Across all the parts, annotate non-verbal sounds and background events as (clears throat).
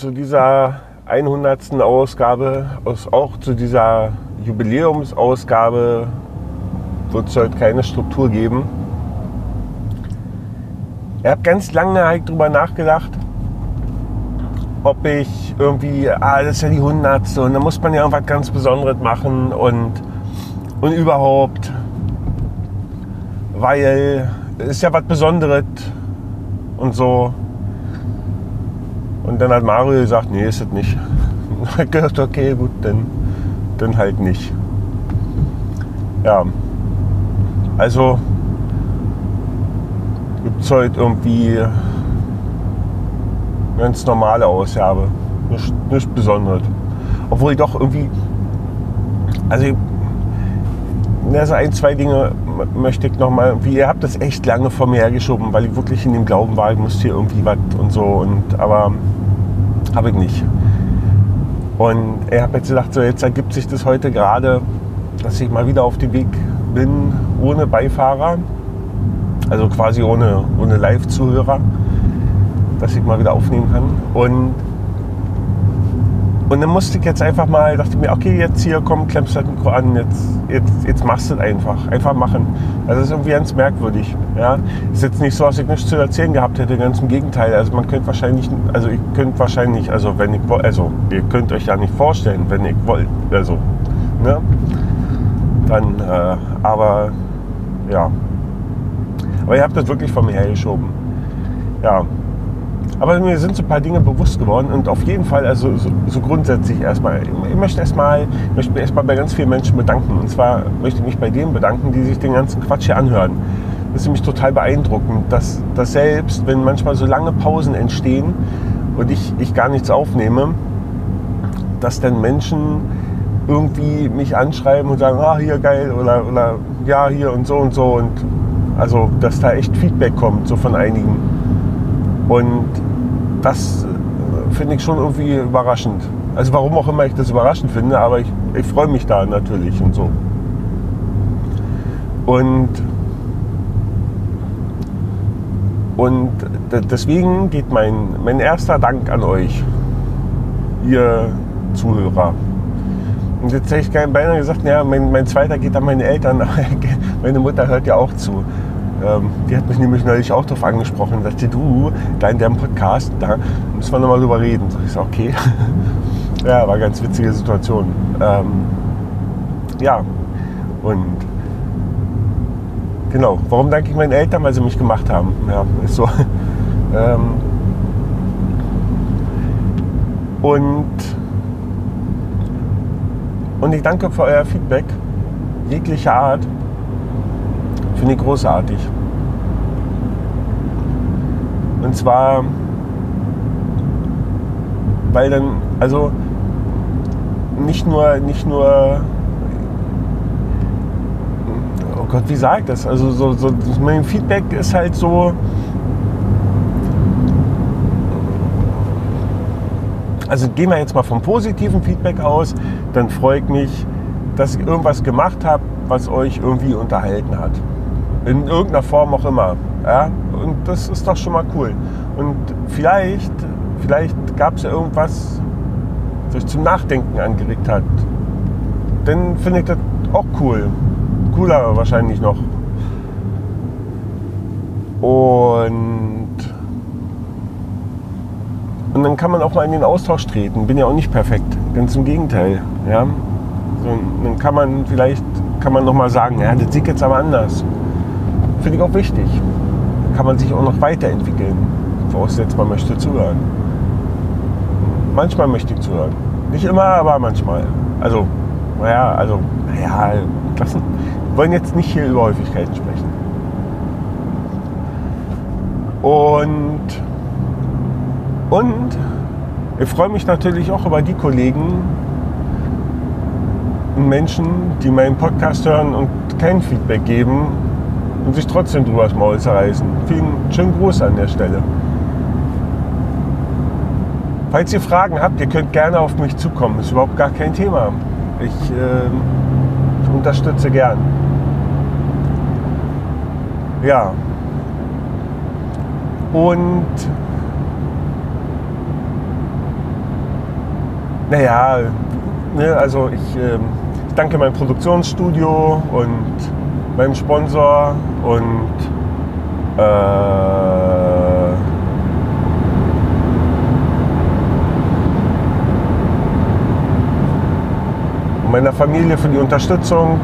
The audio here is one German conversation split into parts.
zu dieser 100. Ausgabe, auch zu dieser Jubiläumsausgabe wird es heute keine Struktur geben. Ich habe ganz lange halt drüber nachgedacht, ob ich irgendwie, ah, das ist ja die 100. und da muss man ja irgendwas ganz Besonderes machen und, und überhaupt, weil es ist ja was Besonderes und so. Und dann hat Mario gesagt, nee, ist es nicht. Ich habe gedacht, okay, gut, dann, dann halt nicht. Ja, also gibt es heute irgendwie ganz normale Ausgabe. Nichts, nichts Besonderes. Obwohl ich doch irgendwie, also also ein, zwei Dinge möchte ich nochmal, wie ihr habt das echt lange vor mir hergeschoben, weil ich wirklich in dem Glauben war, ich müsste hier irgendwie was und so. Und, aber habe ich nicht. Und ich habe jetzt gedacht, so jetzt ergibt sich das heute gerade, dass ich mal wieder auf dem Weg bin ohne Beifahrer, also quasi ohne, ohne Live-Zuhörer, dass ich mal wieder aufnehmen kann. Und und dann musste ich jetzt einfach mal, dachte mir, okay, jetzt hier, komm, klemmst halt Mikro an, jetzt, jetzt, jetzt machst du es einfach. Einfach machen. Also das ist irgendwie ganz merkwürdig. Ja? Ist jetzt nicht so, dass ich nichts zu erzählen gehabt hätte, ganz im Gegenteil. Also man könnte wahrscheinlich, also ich könnte wahrscheinlich, also wenn ich also ihr könnt euch ja nicht vorstellen, wenn ich wollt, also, ne? Dann, äh, aber ja. Aber ihr habt das wirklich von mir hergeschoben. Ja, aber mir sind so ein paar Dinge bewusst geworden und auf jeden Fall, also so, so grundsätzlich erstmal, ich möchte erstmal, möchte mich erstmal bei ganz vielen Menschen bedanken. Und zwar möchte ich mich bei denen bedanken, die sich den ganzen Quatsch hier anhören. Das ist nämlich total beeindruckend, dass, dass selbst, wenn manchmal so lange Pausen entstehen und ich, ich gar nichts aufnehme, dass dann Menschen irgendwie mich anschreiben und sagen, ah, hier geil oder, oder ja, hier und so und so. Und also, dass da echt Feedback kommt, so von einigen. Und das äh, finde ich schon irgendwie überraschend. Also warum auch immer ich das überraschend finde, aber ich, ich freue mich da natürlich und so. Und, und deswegen geht mein, mein erster Dank an euch, ihr Zuhörer. Und jetzt hätte ich beinahe gesagt, ja, mein, mein zweiter geht an meine Eltern, (laughs) meine Mutter hört ja auch zu. Ähm, die hat mich nämlich neulich auch darauf angesprochen und sagte, du, da in deinem Podcast, da müssen wir nochmal drüber reden. So, ich sag, okay. (laughs) ja, war eine ganz witzige Situation. Ähm, ja, und genau, warum danke ich meinen Eltern? Weil sie mich gemacht haben. Ja, ist so. (laughs) ähm, und, und ich danke für euer Feedback, jeglicher Art. Finde ich großartig. Und zwar, weil dann, also nicht nur, nicht nur, oh Gott, wie sagt das? Also so, so mein Feedback ist halt so, also gehen wir jetzt mal vom positiven Feedback aus, dann freue ich mich, dass ich irgendwas gemacht habe, was euch irgendwie unterhalten hat. In irgendeiner Form auch immer. Ja? Und das ist doch schon mal cool. Und vielleicht, vielleicht gab es ja irgendwas, was euch zum Nachdenken angeregt hat. Dann finde ich das auch cool. Cooler wahrscheinlich noch. Und, und dann kann man auch mal in den Austausch treten. Bin ja auch nicht perfekt. Ganz im Gegenteil. Ja? So, dann kann man vielleicht kann man noch mal sagen, ja, das sieht jetzt aber anders. Finde ich auch wichtig. Kann man sich auch noch weiterentwickeln. Voraussetzt, man möchte zuhören. Manchmal möchte ich zuhören. Nicht immer, aber manchmal. Also, naja, also, naja, lassen. Wir wollen jetzt nicht hier über Häufigkeiten sprechen. Und, und ich freue mich natürlich auch über die Kollegen und Menschen, die meinen Podcast hören und kein Feedback geben und sich trotzdem drüber das Maul zerreißen. Vielen schönen Gruß an der Stelle. Falls ihr Fragen habt, ihr könnt gerne auf mich zukommen. Ist überhaupt gar kein Thema. Ich, äh, unterstütze gern. Ja. Und naja, ne, also ich, ähm, ich danke meinem Produktionsstudio und meinem Sponsor und äh, meiner Familie für die Unterstützung.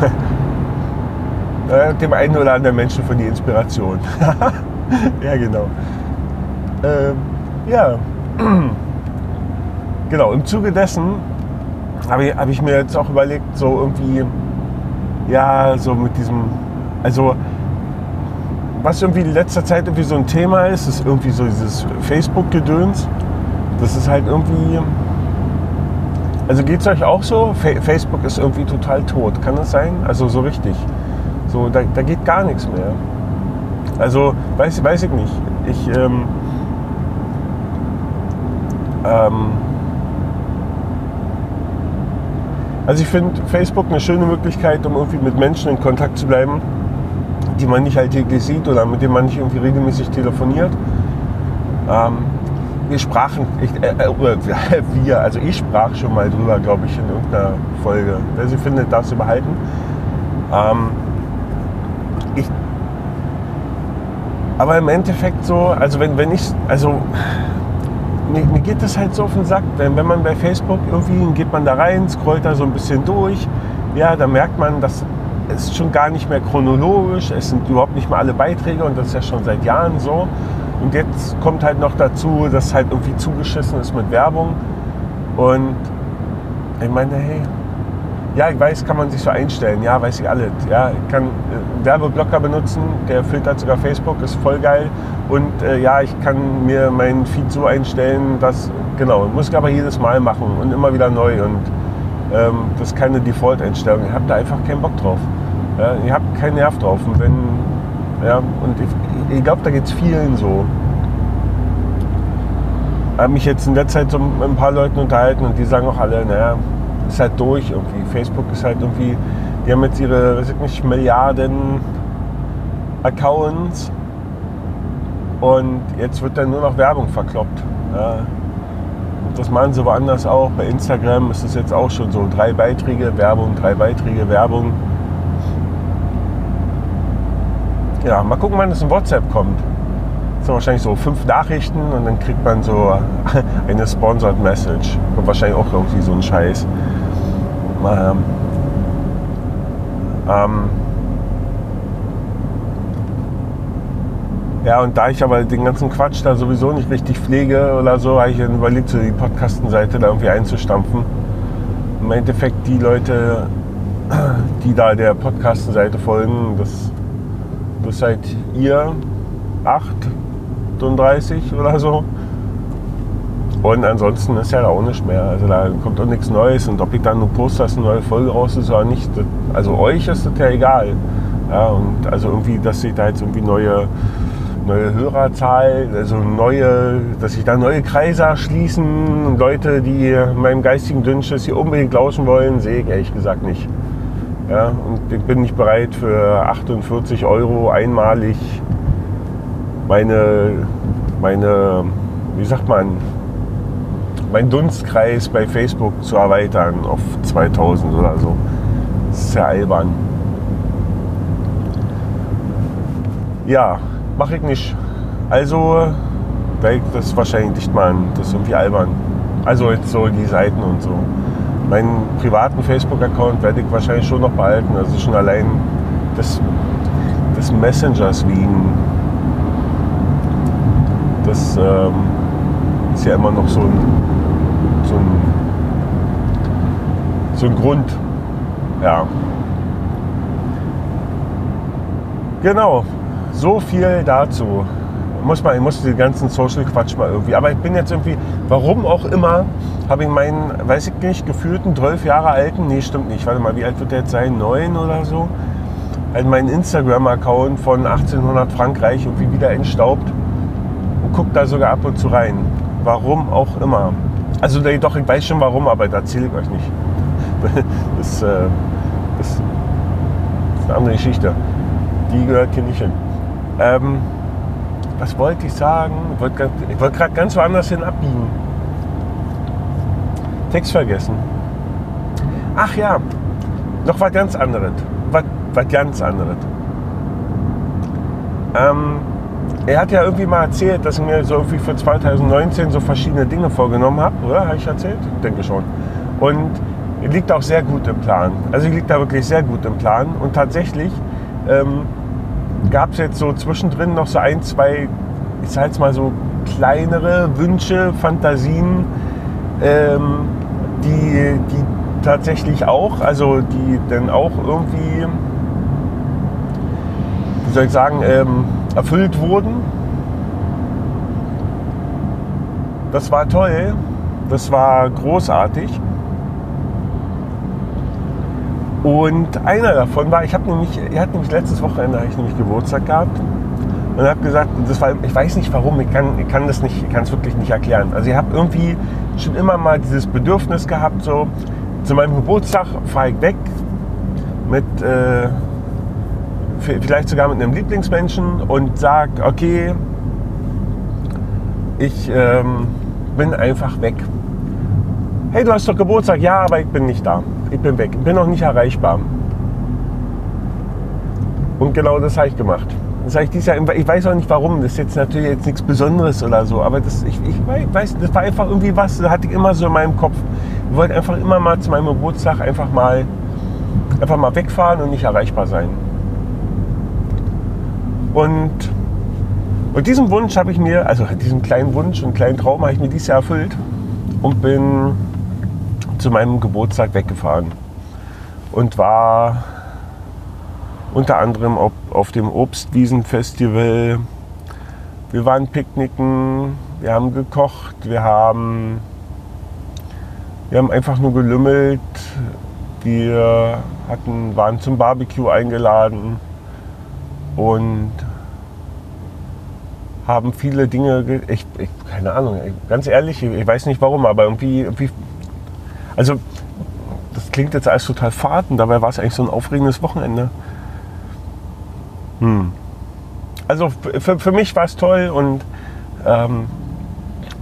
(laughs) Dem einen oder anderen Menschen für die Inspiration. (laughs) ja, genau. Ähm, ja, (clears throat) genau. Im Zuge dessen habe ich, hab ich mir jetzt auch überlegt, so irgendwie, ja, so mit diesem, also was irgendwie in letzter Zeit irgendwie so ein Thema ist, ist irgendwie so dieses Facebook-Gedöns. Das ist halt irgendwie. Also geht es euch auch so? Fa Facebook ist irgendwie total tot. Kann das sein? Also so richtig. So, da, da geht gar nichts mehr. Also weiß, weiß ich nicht. Ich ähm, ähm, also ich finde Facebook eine schöne Möglichkeit, um irgendwie mit Menschen in Kontakt zu bleiben, die man nicht alltäglich sieht oder mit denen man nicht irgendwie regelmäßig telefoniert. Ähm, wir sprachen, ich, äh, äh (laughs) wir, also ich sprach schon mal drüber, glaube ich, in irgendeiner Folge. Wer sie findet, darf sie behalten. Ähm, ich, aber im Endeffekt so, also wenn, wenn ich, also mir, mir, geht das halt so auf den Sack, denn wenn man bei Facebook irgendwie geht man da rein, scrollt da so ein bisschen durch, ja, da merkt man, dass es schon gar nicht mehr chronologisch, es sind überhaupt nicht mehr alle Beiträge und das ist ja schon seit Jahren so. Und jetzt kommt halt noch dazu, dass halt irgendwie zugeschissen ist mit Werbung. Und ich meine, hey, ja, ich weiß, kann man sich so einstellen. Ja, weiß ich alles. Ja, ich kann einen Werbeblocker benutzen, der filtert sogar Facebook, ist voll geil. Und äh, ja, ich kann mir meinen Feed so einstellen, dass, genau, muss ich aber jedes Mal machen und immer wieder neu. Und ähm, das ist keine Default-Einstellung. Ich habe da einfach keinen Bock drauf. Ja, ich habe keinen Nerv drauf. Und wenn, ja, und ich, ich glaube, da geht es vielen so. Ich habe mich jetzt in der Zeit so mit ein paar Leuten unterhalten und die sagen auch alle, naja, ist halt durch irgendwie. Facebook ist halt irgendwie, die haben jetzt ihre, weiß ich nicht, Milliarden Accounts und jetzt wird dann nur noch Werbung verkloppt. Ja. Das machen sie woanders auch. Bei Instagram ist es jetzt auch schon so. Drei Beiträge, Werbung, drei Beiträge, Werbung. Ja, mal gucken, wann es in WhatsApp kommt. Das sind wahrscheinlich so fünf Nachrichten und dann kriegt man so (laughs) eine Sponsored Message. Kommt wahrscheinlich auch irgendwie so ein Scheiß. Ähm, ähm, ja, und da ich aber den ganzen Quatsch da sowieso nicht richtig pflege oder so, habe ich überlegt, so die Podcastenseite da irgendwie einzustampfen. Im Endeffekt die Leute, die da der Podcastenseite folgen, das das seid ihr 38 oder so. Und ansonsten ist ja da auch nichts mehr. Also da kommt auch nichts Neues. Und ob ich dann nur poste, dass eine neue Folge raus ist oder nicht, das, also euch ist das ja egal. Ja, und also irgendwie, dass sich da jetzt irgendwie neue, neue Hörerzahl, also neue, dass sich da neue Kreise erschließen, Leute, die meinem geistigen Dünnschiss hier unbedingt lauschen wollen, sehe ich ehrlich gesagt nicht. Ja, und ich bin nicht bereit für 48 Euro einmalig meine, meine, wie sagt man, mein Dunstkreis bei Facebook zu erweitern auf 2000 oder so. Das ist ja albern. Ja, mache ich nicht. Also werde ich das wahrscheinlich nicht machen. Das ist irgendwie albern. Also jetzt so die Seiten und so. Meinen privaten Facebook-Account werde ich wahrscheinlich schon noch behalten. Also schon allein des, des Messengers wegen. Das ähm, ist ja immer noch so ein, so ein, so ein Grund. Ja. Genau, so viel dazu muss man, ich muss den ganzen Social Quatsch mal irgendwie. Aber ich bin jetzt irgendwie, warum auch immer, habe ich meinen, weiß ich nicht, gefühlten 12 Jahre alten, nee, stimmt nicht, warte mal, wie alt wird der jetzt sein? Neun oder so? Halt meinen Instagram-Account von 1800 Frankreich irgendwie wieder entstaubt und gucke da sogar ab und zu rein. Warum auch immer. Also doch, ich weiß schon warum, aber da erzähle ich euch nicht. (laughs) Das, äh, das, ist eine andere Geschichte. Die gehört hier nicht hin. Ähm, was wollte ich sagen? Ich wollte, ich wollte gerade ganz woanders hin abbiegen. Text vergessen. Ach ja, noch was ganz anderes. Was, was ganz anderes. Ähm, er hat ja irgendwie mal erzählt, dass ich mir so irgendwie für 2019 so verschiedene Dinge vorgenommen habe, oder? Habe ich erzählt? Denke schon. Und liegt auch sehr gut im Plan. Also liegt da wirklich sehr gut im Plan. Und tatsächlich ähm, gab es jetzt so zwischendrin noch so ein, zwei, ich sage jetzt mal so kleinere Wünsche, Fantasien, ähm, die, die tatsächlich auch, also die dann auch irgendwie, wie soll ich sagen, ähm, erfüllt wurden. Das war toll, das war großartig. Und einer davon war, ich habe nämlich, er hat nämlich letztes Wochenende ich nämlich Geburtstag gehabt und habe gesagt, das war, ich weiß nicht warum, ich kann, ich kann das nicht, ich kann es wirklich nicht erklären. Also ich habe irgendwie schon immer mal dieses Bedürfnis gehabt, so zu meinem Geburtstag fahre ich weg mit, äh, vielleicht sogar mit einem Lieblingsmenschen und sage, okay, ich ähm, bin einfach weg. Hey, du hast doch Geburtstag, ja, aber ich bin nicht da ich bin weg, ich bin noch nicht erreichbar. Und genau das habe ich gemacht. Das habe ich dieses Jahr, ich weiß auch nicht warum, das ist jetzt natürlich jetzt nichts Besonderes oder so, aber das, ich, ich weiß, das war einfach irgendwie was, das hatte ich immer so in meinem Kopf. Ich wollte einfach immer mal zu meinem Geburtstag einfach mal, einfach mal wegfahren und nicht erreichbar sein. Und, und diesen Wunsch habe ich mir, also diesen kleinen Wunsch und kleinen Traum habe ich mir dieses Jahr erfüllt und bin zu meinem Geburtstag weggefahren und war unter anderem auf, auf dem Obstwiesenfestival. Wir waren picknicken, wir haben gekocht, wir haben, wir haben einfach nur gelümmelt. Wir hatten, waren zum Barbecue eingeladen und haben viele Dinge, ich, ich, keine Ahnung, ganz ehrlich, ich weiß nicht warum, aber irgendwie, irgendwie also, das klingt jetzt alles total fad und dabei war es eigentlich so ein aufregendes Wochenende. Hm. Also für, für mich war es toll und ähm,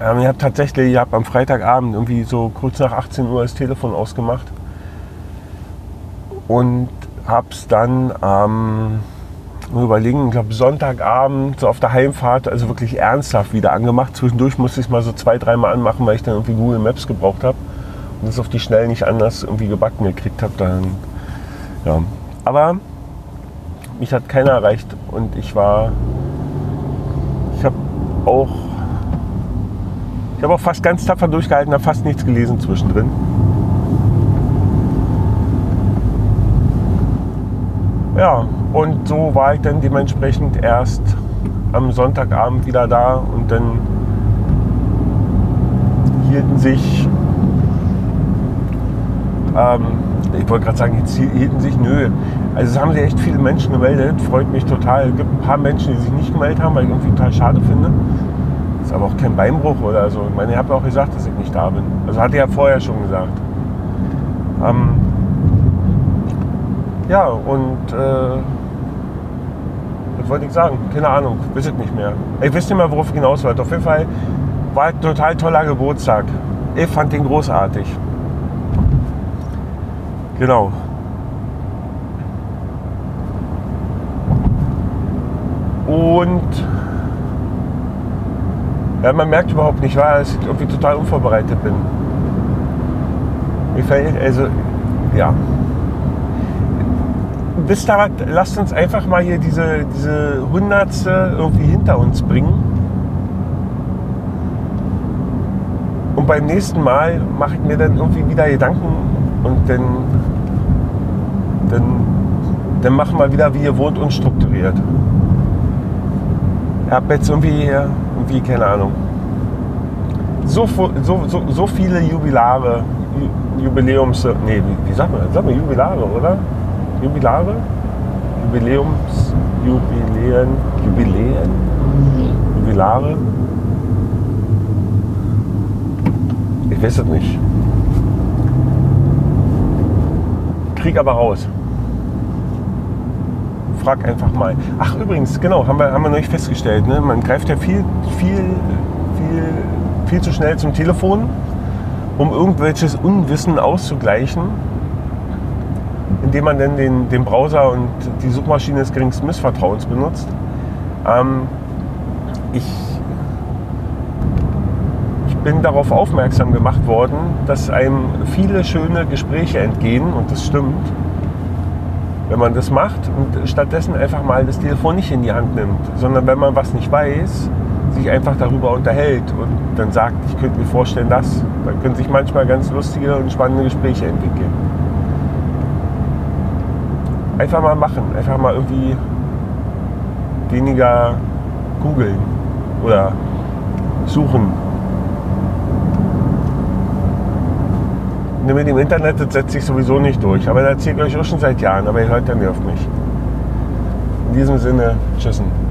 ähm, ich habe tatsächlich, ich habe am Freitagabend irgendwie so kurz nach 18 Uhr das Telefon ausgemacht und habe es dann am ähm, überlegen, ich glaube Sonntagabend so auf der Heimfahrt, also wirklich ernsthaft wieder angemacht. Zwischendurch musste ich es mal so zwei, dreimal anmachen, weil ich dann irgendwie Google Maps gebraucht habe und es auf die Schnell nicht anders irgendwie gebacken gekriegt habe, dann ja. Aber mich hat keiner erreicht und ich war, ich habe auch, ich habe auch fast ganz tapfer durchgehalten, habe fast nichts gelesen zwischendrin. Ja, und so war ich dann dementsprechend erst am Sonntagabend wieder da und dann hielten sich ähm, ich wollte gerade sagen, jetzt hielten sich, nö. Also es haben sich echt viele Menschen gemeldet, freut mich total. Es gibt ein paar Menschen, die sich nicht gemeldet haben, weil ich irgendwie total schade finde. Ist aber auch kein Beinbruch oder so. Ich meine, ich habe auch gesagt, dass ich nicht da bin. Also hatte ich ja vorher schon gesagt. Ähm, ja, und äh, was wollte ich sagen? Keine Ahnung, wisst nicht mehr. Ich weiß nicht mehr, worauf ich hinaus wollte. Auf jeden Fall war ein total toller Geburtstag. Ich fand den großartig. Genau. Und ja, man merkt überhaupt nicht, weil ich irgendwie total unvorbereitet bin. Mir fällt, also, ja. Wisst ihr was, lasst uns einfach mal hier diese, diese Hundertste irgendwie hinter uns bringen. Und beim nächsten Mal mache ich mir dann irgendwie wieder Gedanken und dann dann, dann machen wir wieder, wie ihr wohnt, unstrukturiert. Ich habe jetzt irgendwie, irgendwie, keine Ahnung, so, so, so, so viele Jubilare, Jubiläums, nee, wie, wie sagt man, sagt man Jubilare, oder? Jubilare? Jubiläums, Jubiläen, Jubiläen, Jubilare? Ich weiß es nicht. Krieg aber raus. frag einfach mal. Ach, übrigens, genau, haben wir, haben wir noch nicht festgestellt. Ne? Man greift ja viel, viel, viel, viel zu schnell zum Telefon, um irgendwelches Unwissen auszugleichen, indem man dann den, den Browser und die Suchmaschine des geringsten Missvertrauens benutzt. Ähm, ich bin darauf aufmerksam gemacht worden, dass einem viele schöne Gespräche entgehen und das stimmt. Wenn man das macht und stattdessen einfach mal das Telefon nicht in die Hand nimmt, sondern wenn man was nicht weiß, sich einfach darüber unterhält und dann sagt, ich könnte mir vorstellen, dass, dann können sich manchmal ganz lustige und spannende Gespräche entwickeln. Einfach mal machen, einfach mal irgendwie weniger googeln oder suchen mit dem Internet, das setzt sich sowieso nicht durch. Aber das erzähle ich euch auch schon seit Jahren, aber ihr hört, der nervt mich. In diesem Sinne, tschüssen.